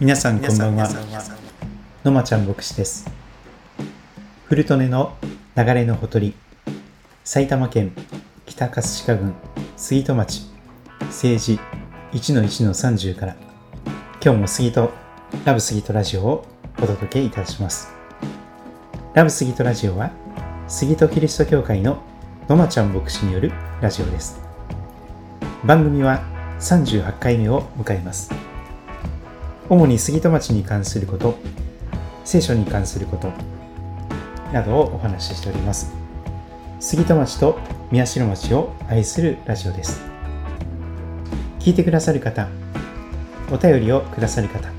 皆さんこんばんは。のまちゃん牧師です。古利根の流れのほとり埼玉県北葛飾郡杉戸町政治1-1-30から今日も杉戸ラブ杉戸ラジオをお届けいたします。ラブ杉戸ラジオは杉戸キリスト教会ののまちゃん牧師によるラジオです。番組は38回目を迎えます。主に杉戸町に関すること聖書に関することなどをお話ししております。杉戸町と宮代町を愛するラジオです。聞いてくださる方お便りをくださる方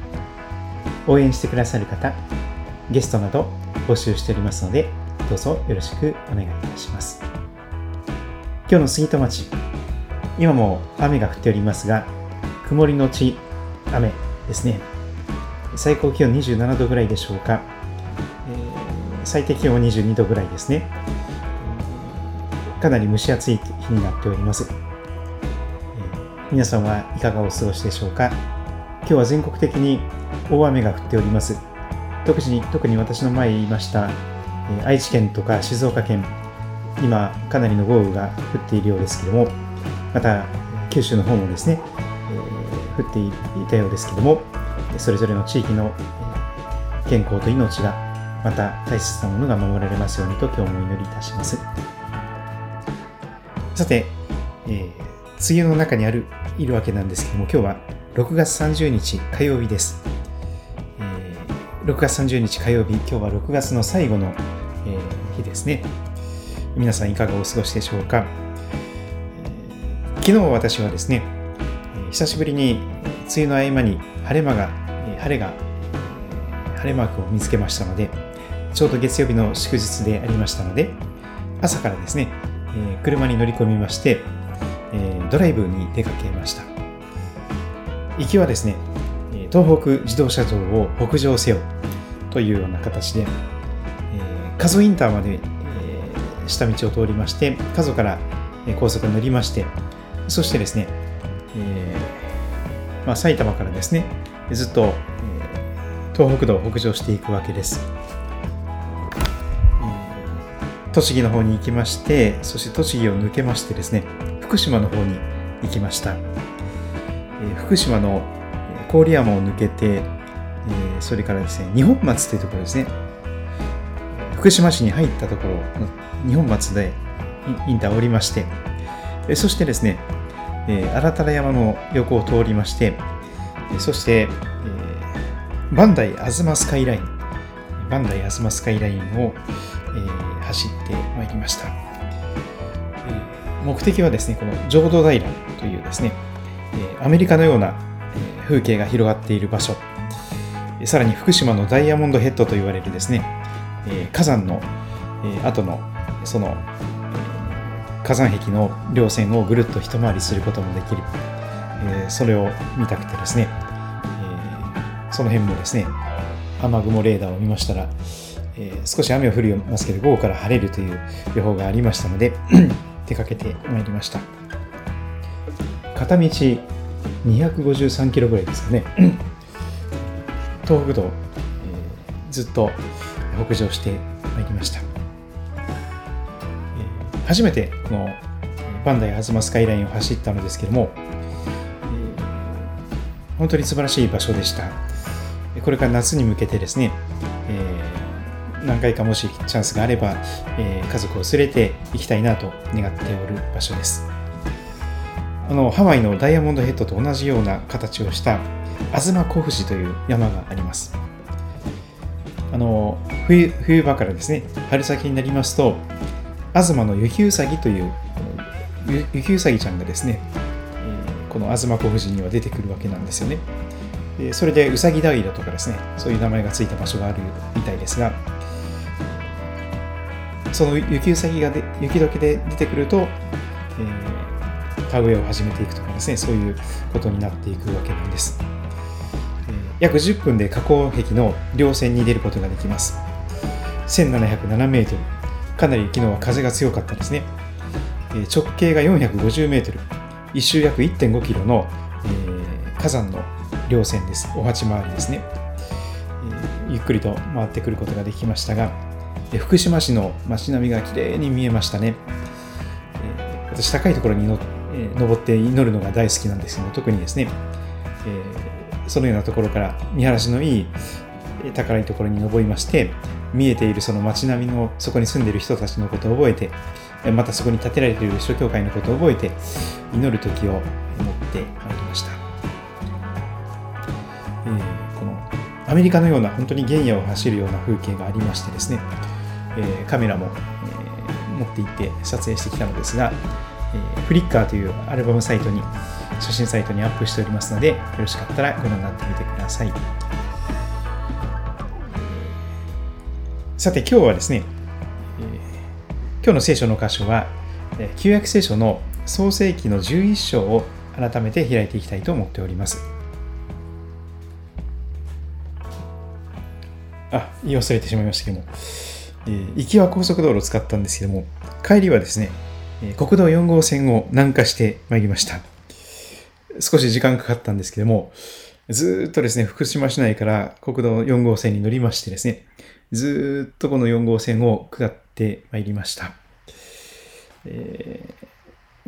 応援してくださる方ゲストなど募集しておりますのでどうぞよろしくお願いいたします。今日の杉戸町今も雨が降っておりますが曇りのち雨ですね。最高気温27度ぐらいでしょうか、えー、最低気温は22度ぐらいですね。かなり蒸し暑い日になっております、えー、皆さんはいかがお過ごしでしょうか。今日は全国的に大雨が降っております。特に特に私の前言いました、えー、愛知県とか静岡県今かなりの豪雨が降っているようですけどもまた九州の方もですね降っていたようですけどもそれぞれの地域の健康と命がまた大切なものが守られますようにと今日もお祈りいたします。さて、えー、梅雨の中にあるいるわけなんですけども今日は6月30日火曜日です、えー、6月30日火曜日今日は6月の最後の、えー、日ですね。皆さんいかがお過ごしでしょうか、えー、昨日私はですね久しぶりに梅雨の合間に晴れ間が、晴れが、晴れマークを見つけましたので、ちょうど月曜日の祝日でありましたので、朝からですね、え車に乗り込みまして、えドライブに出かけました。行きはですね、東北自動車道を北上せよというような形で、え加須インターまでえ下道を通りまして、加須から高速に乗りまして、そしてですね、まあ、埼玉からですねずっと、え、東北道を北上していくわけです、栃木の方に行きましてそして栃木を抜けましてですね福島の方に行きました、え、福島の郡山を抜けて、え、それからですね二本松というところですね。福島市に入ったところ二本松でインターを降りましてそしてですねえー、新た山の横を通りまして、そして、えー、バンダイアズマスカイライン、バンダイアズマスカイラインを、えー、走ってまいりました。えー、目的はですね、この浄土平というですね、えー、アメリカのような風景が広がっている場所、さらに福島のダイヤモンドヘッドと言われるですね、えー、火山の、えー、後のその火山壁の稜線をぐるっと一回りすることもできる、えー、それを見たくてですね、えー、その辺もですね雨雲レーダーを見ましたら、えー、少し雨を降りますけど午後から晴れるという予報がありましたので 出かけてまいりました。片道253キロぐらいですかね。東北道、えー、ずっと北上してまいりました。初めてこのバンダイアズマスカイラインを走ったのですけども、本当に素晴らしい場所でした。これから夏に向けてですね、えー、何回かもしチャンスがあれば、えー、家族を連れて行きたいなと願っておる場所です。あのハワイのダイヤモンドヘッドと同じような形をした東小富士という山があります。あの冬冬場からですね、春先になりますと、東の雪うさぎという雪うさぎちゃんがですね、この東小富士には出てくるわけなんですよね。それでうさぎ平とかですね、そういう名前がついた場所があるみたいですが、その雪うさぎがで雪解けで出てくると、えー、田植えを始めていくとかですね、そういうことになっていくわけなんです。約10分で河口壁の稜線に出ることができます。1707メートル。かなり昨日は風が強かったですね。直径が450メートル、一周約1.5キロの、えー、火山の稜線です。お鉢回りですね、えー、ゆっくりと回ってくることができましたが、福島市の街並みが綺麗に見えましたね。えー、私、高いところにの、えー、登って祈るのが大好きなんですけど特にですね、えー、そのようなところから見晴らしのいい高いところに登りまして、見えているその街並みのそこに住んでいる人たちのことを覚えて、またそこに建てられている諸教会のことを覚えて、祈る時を持ってまいりました。えー、このアメリカのような本当に原野を走るような風景がありましてですね、えー、カメラも、えー、持って行って撮影してきたのですが、えー、フリッカーというアルバムサイトに写真サイトにアップしておりますのでよろしかったらご覧になってみてくださいさて今日はですね、今日の聖書の箇所は旧約聖書の創世記の11章を改めて開いていきたいと思っておりますあ、言い忘れてしまいましたけども、えー、行きは高速道路を使ったんですけども、帰りはですね、国道4号線を南下してまいりました。少し時間かかったんですけども、ずっとですね、福島市内から国道4号線に乗りましてですね、ずっとこの4号線を下ってまいりました。え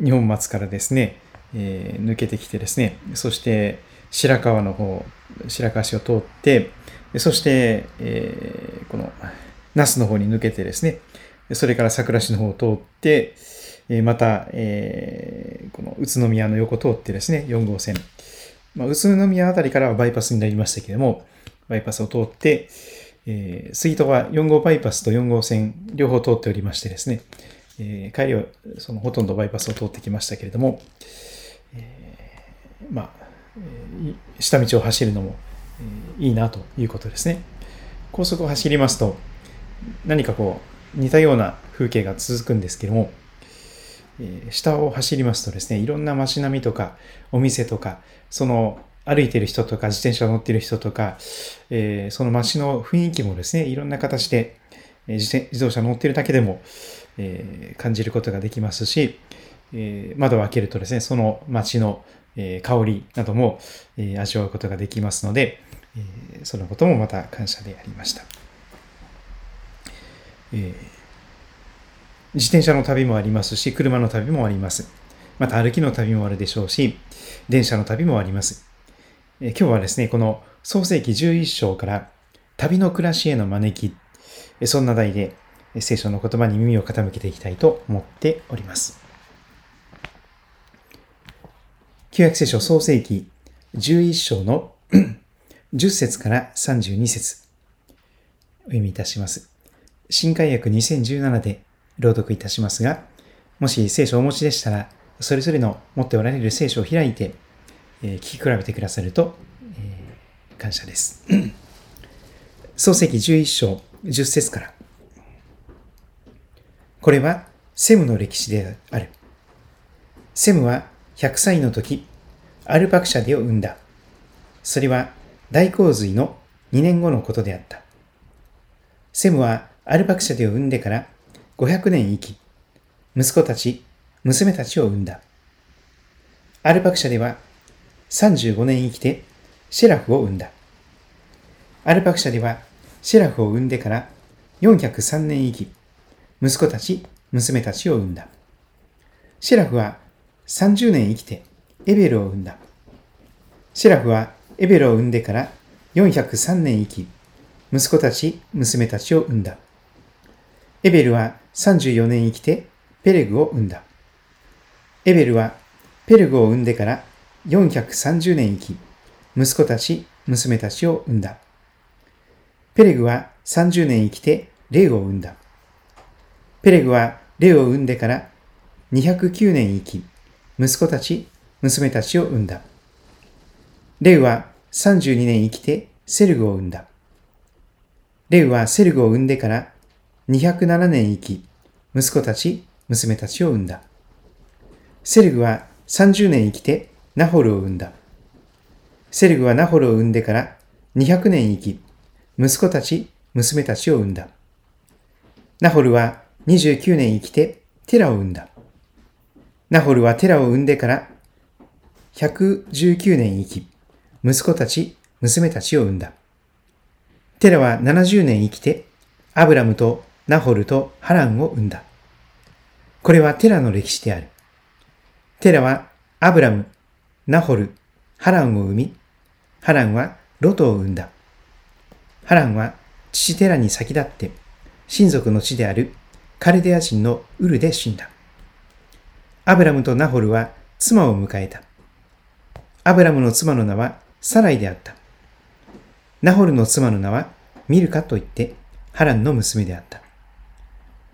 ー、日本松からですね、えー、抜けてきてですね、そして白川の方、白川市を通って、そして、えー、この那須の方に抜けてですね、それから桜市の方を通って、また、えー、この宇都宮の横を通ってですね、4号線。まあ、宇都宮あたりからはバイパスになりましたけれども、バイパスを通って、えー、杉戸は4号バイパスと4号線両方通っておりましてですね、えー、帰りはそのほとんどバイパスを通ってきましたけれども、えー、まあ、下道を走るのもいいなということですね。高速を走りますと、何かこう、似たような風景が続くんですけども、え下を走りますとですね、いろんな街並みとか、お店とか、その歩いてる人とか、自転車乗ってる人とか、えその街の雰囲気もですね、いろんな形で、え自動車乗ってるだけでも、え感じることができますし、え窓を開けるとですね、その街の、え香りなども、え味わうことができますので、えそのこともまた感謝でありました。えー、自転車の旅もありますし、車の旅もあります。また歩きの旅もあるでしょうし、電車の旅もあります。え、今日はですね、この創世記11章から旅の暮らしへの招き、そんな題で聖書の言葉に耳を傾けていきたいと思っております。旧約聖書創世記11章の 10節から32節お読みいたします。新海訳2017で朗読いたしますが、もし聖書をお持ちでしたら、それぞれの持っておられる聖書を開いて、えー、聞き比べてくださると、えー、感謝です。創世記11章10節から。これはセムの歴史である。セムは100歳の時、アルパクシャデを生んだ。それは大洪水の2年後のことであった。セムはアルパクシャデを生んでから500年生き、息子たち、娘たちを生んだ。アルパクシャデは35年生きてシェラフを生んだ。アルパクシャデはシェラフを生んでから403年生き、息子たち、娘たちを生んだ。シェラフは30年生きてエベルを生んだ。シェラフはエベルを生んでから403年生き、息子たち、娘たちを生んだ。エベルは34年生きてペレグを生んだ。エベルはペレグを生んでから430年生き、息子たち、娘たちを生んだ。ペレグは30年生きてレウを生んだ。ペレグはレウを生んでから209年生き、息子たち、娘たちを生んだ。レウは32年生きてセルグを生んだ。レウはセルグを生んでから207年生き、息子たち、娘たちを生んだ。セルグは30年生きてナホルを生んだ。セルグはナホルを生んでから200年生き、息子たち、娘たちを生んだ。ナホルは29年生きてテラを生んだ。ナホルはテラを生んでから119年生き、息子たち、娘たちを産んだ。テラは70年生きて、アブラムとナホルとハランを産んだ。これはテラの歴史である。テラはアブラム、ナホル、ハランを生み、ハランはロトを生んだ。ハランは父テラに先立って、親族の地であるカルデア人のウルで死んだ。アブラムとナホルは妻を迎えた。アブラムの妻の名はサライであった。ナホルの妻の名はミルカといってハランの娘であった。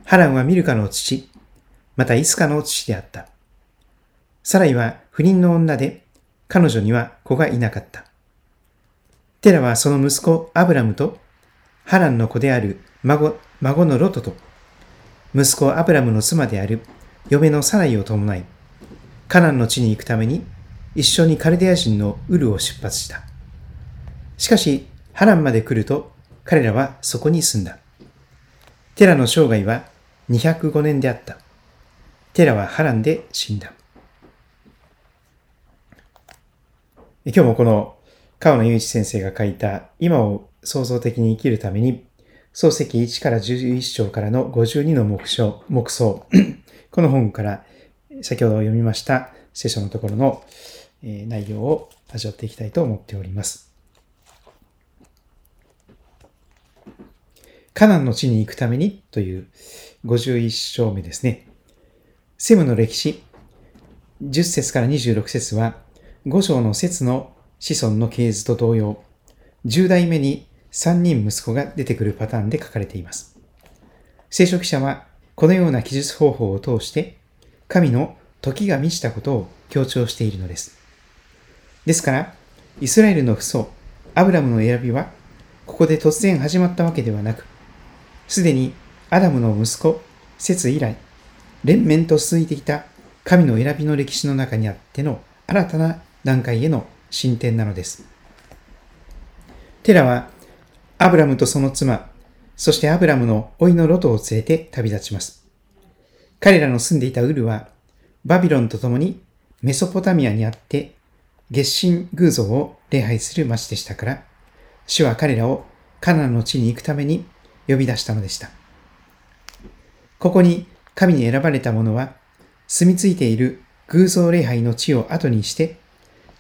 ハランはミルカの父、またイスカの父であった。サライは不妊の女で、彼女には子がいなかった。テラはその息子アブラムと、ハランの子である孫孫のロトと、息子アブラムの妻である嫁のサライを伴い、カナンの地に行くために一緒にカルデア人のウルを出発した。しかし、ハランまで来ると彼らはそこに住んだ。テラの生涯は205年であった。テラはハランで死んだ。今日もこの川野雄一先生が書いた今を創造的に生きるために漱石1から11章からの52の目標、目想 この本から先ほど読みました聖書のところの内容を味わっていきたいと思っております。カナンの地に行くためにという51章目ですね。セムの歴史、10節から26節は、5章の節の子孫の系図と同様、10代目に3人息子が出てくるパターンで書かれています。聖書記者はこのような記述方法を通して、神の時が満ちたことを強調しているのです。ですから、イスラエルの父祖、アブラムの選びは、ここで突然始まったわけではなく、すでにアダムの息子、節以来、連綿と続いてきた神の選びの歴史の中にあっての新たな段階への進展なのです。テラは、アブラムとその妻、そしてアブラムの甥のロトを連れて旅立ちます。彼らの住んでいたウルは、バビロンと共にメソポタミアにあって月神偶像を礼拝する町でしたから、主は彼らをカナンの地に行くために呼び出したのでした。ここに神に選ばれた者は、住み着いている偶像礼拝の地を後にして、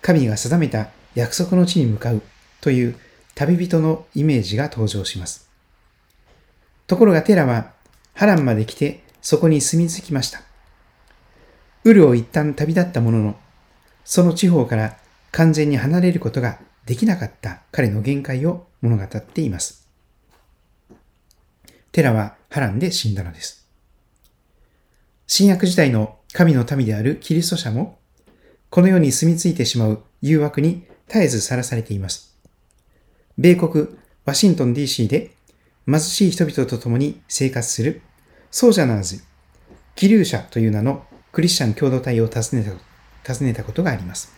神が定めた約束の地に向かうという旅人のイメージが登場します。ところがテラはハランまで来てそこに住み着きました。ウルを一旦旅立ったものの、その地方から完全に離れることができなかった彼の限界を物語っています。テラはハランで死んだのです。新約時代の神の民であるキリスト者も、この世に住み着いてしまう誘惑に絶えずさらされています。米国ワシントン DC で貧しい人々と共に生活するソージャナーズ、気流者という名のクリスチャン共同体を訪ねた訪ねたことがあります。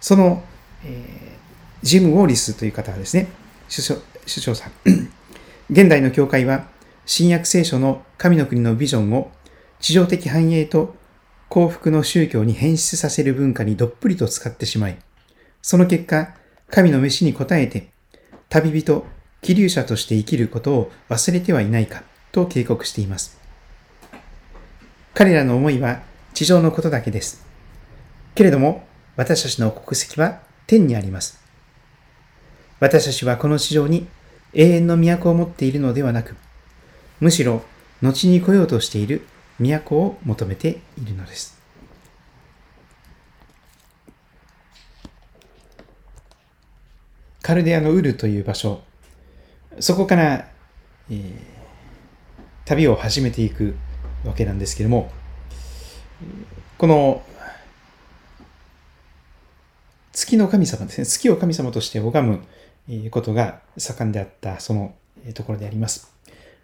その、えー、ジム・ウォーリスという方はですね、首相さん。現代の教会は、新約聖書の神の国のビジョンを地上的繁栄と幸福の宗教に変質させる文化にどっぷりと使ってしまい、その結果、神の飯に応えて、旅人、気流者として生きることを忘れてはいないかと警告しています。彼らの思いは地上のことだけです。けれども、私たちの国籍は天にあります。私たちはこの地上に永遠の都を持っているのではなく、むしろ後に来ようとしている都を求めているのです。カルデアのウルという場所、そこから、えー、旅を始めていくわけなんですけれども、この月の神様ですね、月を神様として拝むことが盛んであったそのところであります。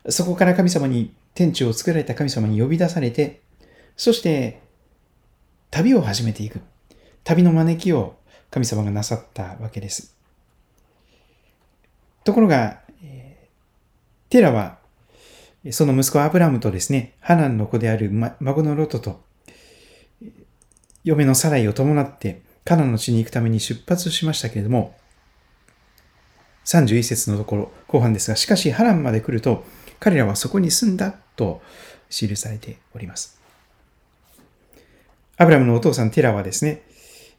そこから神様に、天地を作られた神様に呼び出されて、そして旅を始めていく。旅の招きを神様がなさったわけです。ところが、テラは、その息子アブラムとですね、ハナンの子である孫のロトと、嫁のサライを伴ってカナの地に行くために出発しましたけれども、31節のところ、後半ですが、しかしハランまで来ると、彼らはそこに住んだと記されております。アブラムのお父さんテラはですね、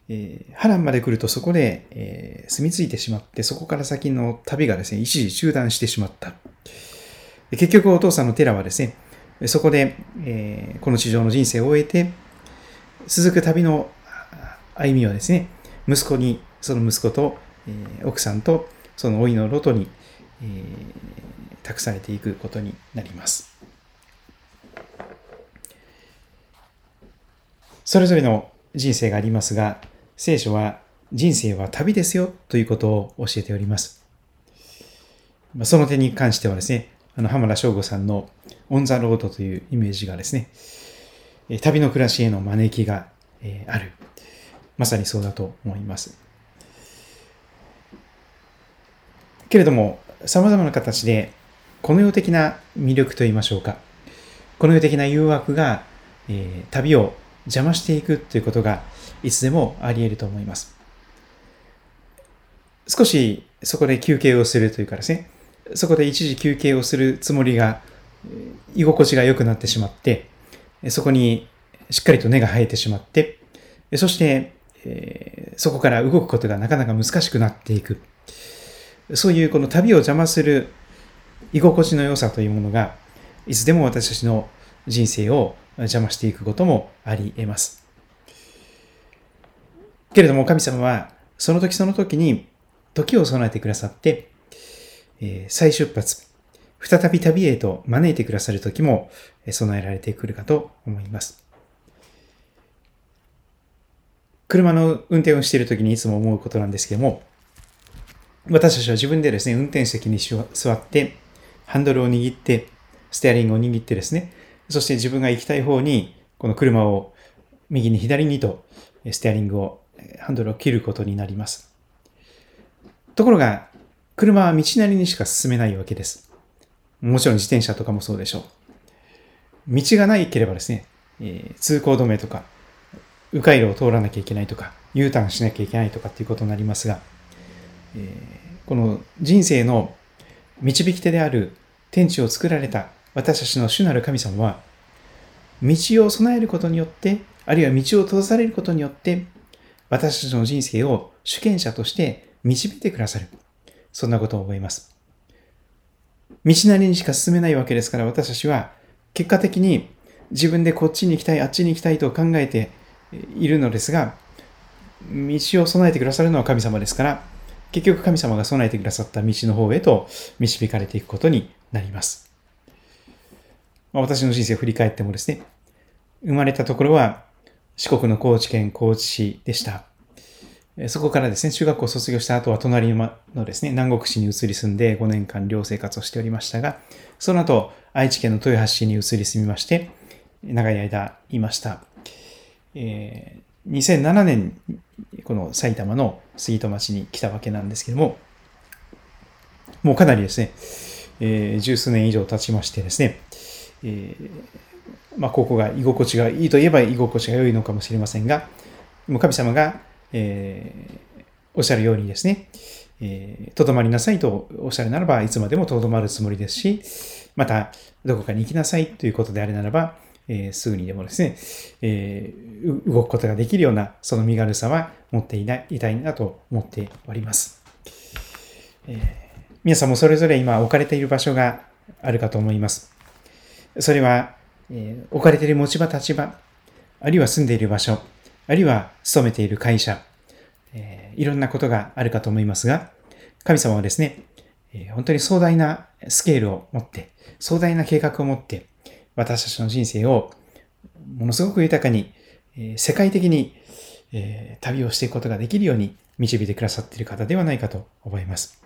えー、ハランまで来るとそこで、えー、住み着いてしまって、そこから先の旅がですね、一時中断してしまった。結局お父さんのテラはですね、そこで、えー、この地上の人生を終えて、続く旅の歩みをですね、息子に、その息子と、えー、奥さんと、その老いのロトに、えー、託されていくことになります。それぞれの人生がありますが、聖書は人生は旅ですよということを教えております。その点に関してはですね、あの浜田省吾さんのオン・ザ・ロードというイメージがですね、旅の暮らしへの招きがある。まさにそうだと思います。けれども、様々な形で、この世的な魅力と言いましょうか。この世的な誘惑が、えー、旅を邪魔していくということが、いつでもあり得ると思います。少しそこで休憩をするというかですね、そこで一時休憩をするつもりが、居心地が良くなってしまって、そこにしっかりと根が生えてしまって、そして、え、そこから動くことがなかなか難しくなっていく。そういうこの旅を邪魔する居心地の良さというものが、いつでも私たちの人生を邪魔していくこともあり得ます。けれども神様は、その時その時に時を備えてくださって、えー、再出発、再び旅へと招いてくださる時も備えられてくるかと思います。車の運転をしている時にいつも思うことなんですけども、私たちは自分でですね、運転席に座って、ハンドルを握って、ステアリングを握ってですね、そして自分が行きたい方に、この車を右に左にと、ステアリングを、ハンドルを切ることになります。ところが、車は道なりにしか進めないわけです。もちろん自転車とかもそうでしょう。道がないければですね、え、通行止めとか、迂回路を通らなきゃいけないとか、U ターンしなきゃいけないとかっていうことになりますが、え、この人生の導き手である天地を作られた私たちの主なる神様は、道を備えることによって、あるいは道を閉ざされることによって、私たちの人生を主権者として導いてくださる。そんなことを覚えます。道なりにしか進めないわけですから、私たちは結果的に自分でこっちに行きたい、あっちに行きたいと考えているのですが、道を備えてくださるのは神様ですから、結局神様が備えてくださった道の方へと導かれていくことになります。私の人生を振り返ってもですね、生まれたところは四国の高知県高知市でした。そこからですね、中学校を卒業した後は隣のですね、南国市に移り住んで5年間寮生活をしておりましたが、その後、愛知県の豊橋市に移り住みまして、長い間いました。えー、2007年この埼玉の杉戸町に来たわけなんですけども、もうかなりですね、えー、十数年以上経ちましてですね、えー、まあ、ここが居心地がいいといえば居心地が良いのかもしれませんが、もう神様が、えー、おっしゃるようにですね、えー、とどまりなさいとおっしゃるならば、いつまでもとどまるつもりですし、また、どこかに行きなさいということであれならば、えー、すぐにでもですね、えー、動くことができるような、その身軽さは持っていないいたいなと思っております。えー、皆さんもそれぞれ今置かれている場所があるかと思います。それは、えー、置かれている持ち場、立場、あるいは住んでいる場所、あるいは勤めている会社、えー、いろんなことがあるかと思いますが、神様はですね、えー、本当に壮大なスケールを持って、壮大な計画を持って、私たちの人生をものすごく豊かに、え世界的に、え旅をしていくことができるように導いてくださっている方ではないかと思います。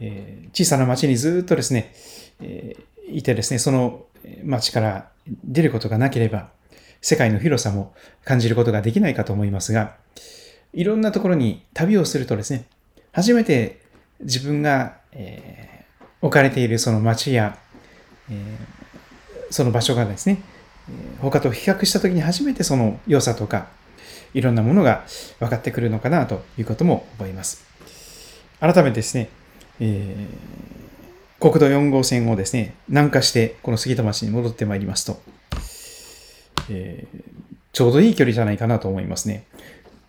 え小さな町にずっとですね、えいてですね、その町から出ることがなければ、世界の広さも感じることができないかと思いますが、いろんなところに旅をするとですね、初めて自分が、えー、置かれているその町や、えその場所がですね、他と比較した時に初めてその良さとか、いろんなものが分かってくるのかなということも思います。改めてですね、えー、国道4号線をですね、南下してこの杉戸町に戻ってまいりますと、えー、ちょうどいい距離じゃないかなと思いますね。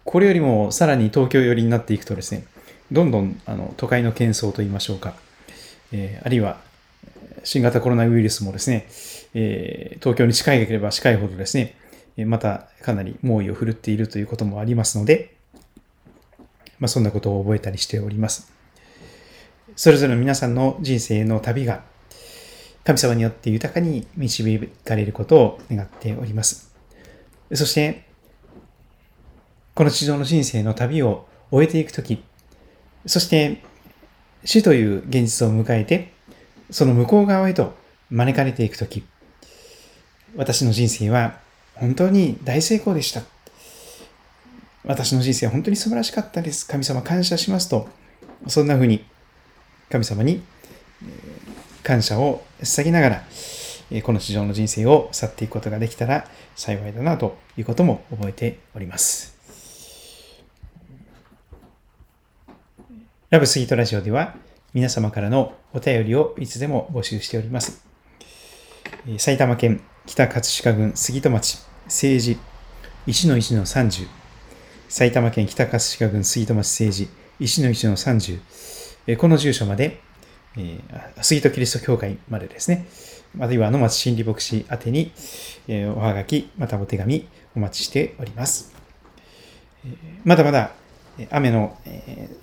これよりもさらに東京寄りになっていくとですね、どんどんあの都会の喧騒といいましょうか、えー、あるいは新型コロナウイルスもですね、えー、東京に近いければ近いほどですね、またかなり猛威を振るっているということもありますので、まあ、そんなことを覚えたりしております。それぞれの皆さんの人生の旅が神様によって豊かに導かれることを願っております。そして、この地上の人生の旅を終えていくとき、そして死という現実を迎えて、その向こう側へと招かれていくとき、私の人生は本当に大成功でした。私の人生は本当に素晴らしかったです。神様感謝しますと、そんな風に神様に感謝を捧げながら、この地上の人生を去っていくことができたら幸いだなということも覚えております。ラブスイートラジオでは皆様からのお便りをいつでも募集しております。埼玉県北葛飾郡杉戸町政治1の1の30埼玉県北葛飾郡杉戸町政治1の1の30この住所まで、えー、杉戸キリスト教会までですね、あるいは野町心理牧師宛てに、え、おはがき、またお手紙お待ちしております。まだまだ雨の、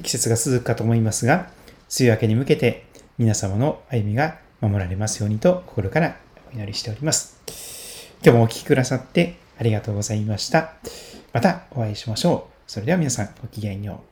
季節が続くかと思いますが、梅雨明けに向けて皆様の歩みが守られますようにと心からお祈りしております。今日もお聴きくださってありがとうございました。またお会いしましょう。それでは皆さんごきげんよう。